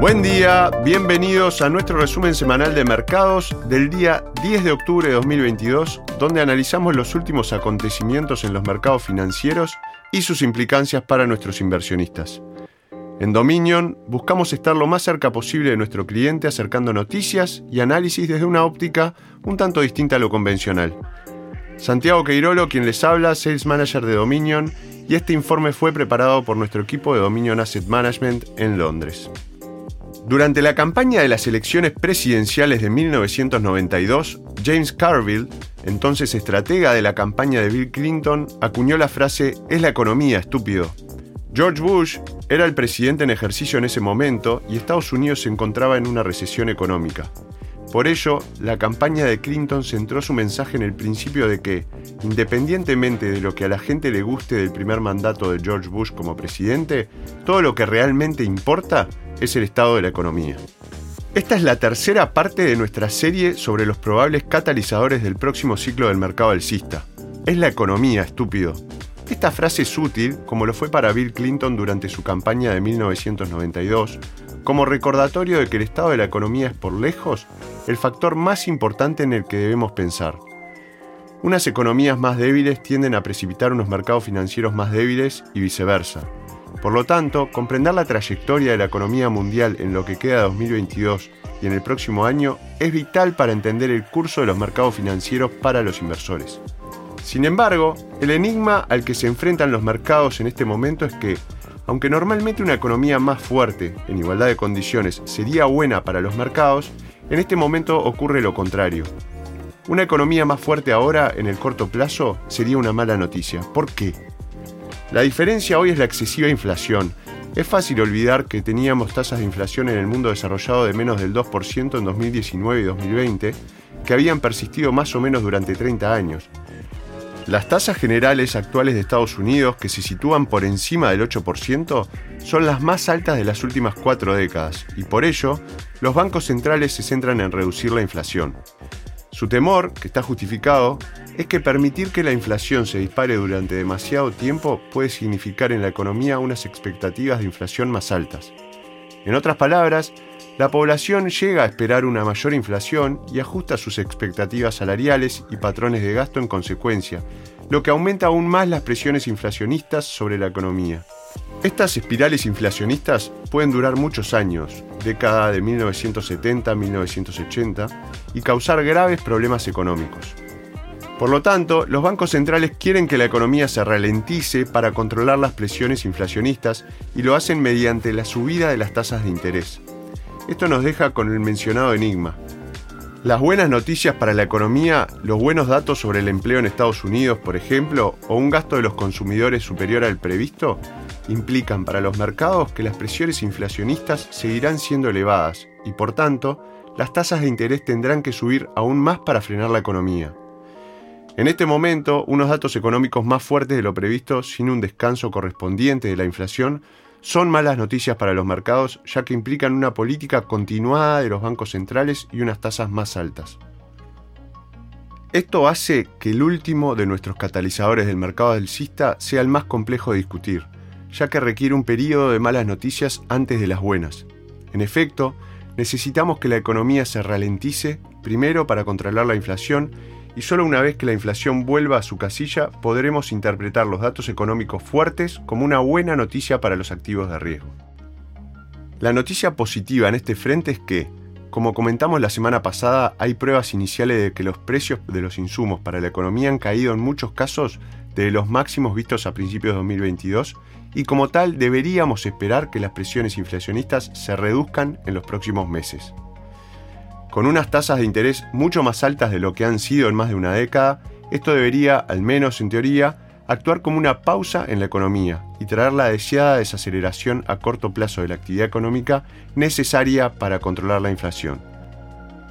Buen día, bienvenidos a nuestro resumen semanal de mercados del día 10 de octubre de 2022, donde analizamos los últimos acontecimientos en los mercados financieros y sus implicancias para nuestros inversionistas. En Dominion buscamos estar lo más cerca posible de nuestro cliente acercando noticias y análisis desde una óptica un tanto distinta a lo convencional. Santiago Queirolo, quien les habla, Sales Manager de Dominion, y este informe fue preparado por nuestro equipo de Dominion Asset Management en Londres. Durante la campaña de las elecciones presidenciales de 1992, James Carville, entonces estratega de la campaña de Bill Clinton, acuñó la frase Es la economía, estúpido. George Bush era el presidente en ejercicio en ese momento y Estados Unidos se encontraba en una recesión económica. Por ello, la campaña de Clinton centró su mensaje en el principio de que, independientemente de lo que a la gente le guste del primer mandato de George Bush como presidente, todo lo que realmente importa es el estado de la economía. Esta es la tercera parte de nuestra serie sobre los probables catalizadores del próximo ciclo del mercado alcista. Es la economía, estúpido. Esta frase es útil, como lo fue para Bill Clinton durante su campaña de 1992, como recordatorio de que el estado de la economía es por lejos el factor más importante en el que debemos pensar. Unas economías más débiles tienden a precipitar unos mercados financieros más débiles y viceversa. Por lo tanto, comprender la trayectoria de la economía mundial en lo que queda de 2022 y en el próximo año es vital para entender el curso de los mercados financieros para los inversores. Sin embargo, el enigma al que se enfrentan los mercados en este momento es que, aunque normalmente una economía más fuerte, en igualdad de condiciones, sería buena para los mercados, en este momento ocurre lo contrario. Una economía más fuerte ahora, en el corto plazo, sería una mala noticia. ¿Por qué? La diferencia hoy es la excesiva inflación. Es fácil olvidar que teníamos tasas de inflación en el mundo desarrollado de menos del 2% en 2019 y 2020, que habían persistido más o menos durante 30 años. Las tasas generales actuales de Estados Unidos, que se sitúan por encima del 8%, son las más altas de las últimas cuatro décadas, y por ello, los bancos centrales se centran en reducir la inflación. Su temor, que está justificado, es que permitir que la inflación se dispare durante demasiado tiempo puede significar en la economía unas expectativas de inflación más altas. En otras palabras, la población llega a esperar una mayor inflación y ajusta sus expectativas salariales y patrones de gasto en consecuencia, lo que aumenta aún más las presiones inflacionistas sobre la economía. Estas espirales inflacionistas pueden durar muchos años, década de 1970 a 1980, y causar graves problemas económicos. Por lo tanto, los bancos centrales quieren que la economía se ralentice para controlar las presiones inflacionistas y lo hacen mediante la subida de las tasas de interés. Esto nos deja con el mencionado enigma. Las buenas noticias para la economía, los buenos datos sobre el empleo en Estados Unidos, por ejemplo, o un gasto de los consumidores superior al previsto, implican para los mercados que las presiones inflacionistas seguirán siendo elevadas y por tanto las tasas de interés tendrán que subir aún más para frenar la economía. En este momento, unos datos económicos más fuertes de lo previsto sin un descanso correspondiente de la inflación son malas noticias para los mercados ya que implican una política continuada de los bancos centrales y unas tasas más altas. Esto hace que el último de nuestros catalizadores del mercado alcista sea el más complejo de discutir, ya que requiere un periodo de malas noticias antes de las buenas. En efecto, necesitamos que la economía se ralentice, primero para controlar la inflación y solo una vez que la inflación vuelva a su casilla podremos interpretar los datos económicos fuertes como una buena noticia para los activos de riesgo. La noticia positiva en este frente es que, como comentamos la semana pasada, hay pruebas iniciales de que los precios de los insumos para la economía han caído en muchos casos de los máximos vistos a principios de 2022 y como tal deberíamos esperar que las presiones inflacionistas se reduzcan en los próximos meses con unas tasas de interés mucho más altas de lo que han sido en más de una década, esto debería, al menos en teoría, actuar como una pausa en la economía y traer la deseada desaceleración a corto plazo de la actividad económica necesaria para controlar la inflación.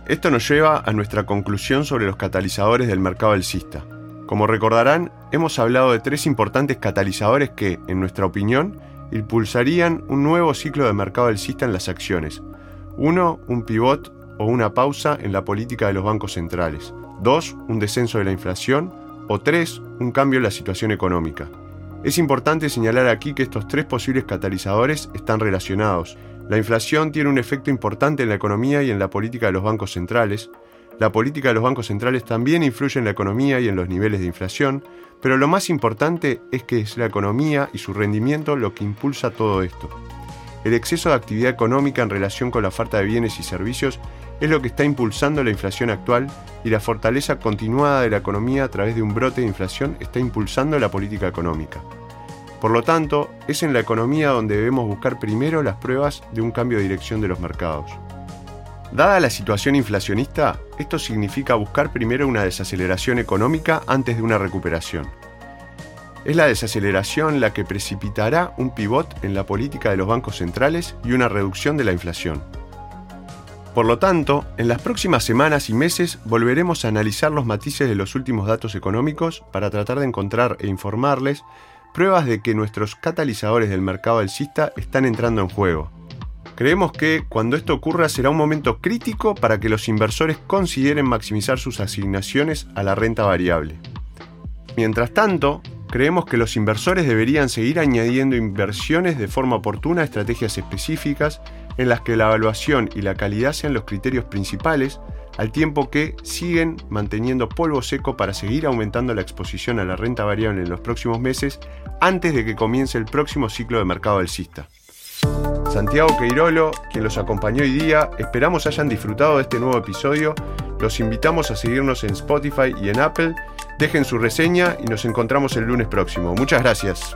Esto nos lleva a nuestra conclusión sobre los catalizadores del mercado alcista. Como recordarán, hemos hablado de tres importantes catalizadores que, en nuestra opinión, impulsarían un nuevo ciclo de mercado alcista en las acciones. Uno, un pivot o una pausa en la política de los bancos centrales. Dos, un descenso de la inflación. O tres, un cambio en la situación económica. Es importante señalar aquí que estos tres posibles catalizadores están relacionados La inflación tiene un efecto importante en la economía y en la política de los bancos centrales. La política de los bancos centrales también influye en la economía y en los niveles de inflación, pero lo más importante es que es la economía y su rendimiento lo que impulsa todo esto. El exceso de actividad económica en relación con la oferta de bienes y servicios es lo que está impulsando la inflación actual y la fortaleza continuada de la economía a través de un brote de inflación está impulsando la política económica. Por lo tanto, es en la economía donde debemos buscar primero las pruebas de un cambio de dirección de los mercados. Dada la situación inflacionista, esto significa buscar primero una desaceleración económica antes de una recuperación. Es la desaceleración la que precipitará un pivot en la política de los bancos centrales y una reducción de la inflación. Por lo tanto, en las próximas semanas y meses volveremos a analizar los matices de los últimos datos económicos para tratar de encontrar e informarles pruebas de que nuestros catalizadores del mercado alcista están entrando en juego. Creemos que cuando esto ocurra será un momento crítico para que los inversores consideren maximizar sus asignaciones a la renta variable. Mientras tanto, creemos que los inversores deberían seguir añadiendo inversiones de forma oportuna a estrategias específicas en las que la evaluación y la calidad sean los criterios principales al tiempo que siguen manteniendo polvo seco para seguir aumentando la exposición a la renta variable en los próximos meses antes de que comience el próximo ciclo de mercado alcista. Santiago Queirolo, quien los acompañó hoy día, esperamos hayan disfrutado de este nuevo episodio. Los invitamos a seguirnos en Spotify y en Apple. Dejen su reseña y nos encontramos el lunes próximo. Muchas gracias.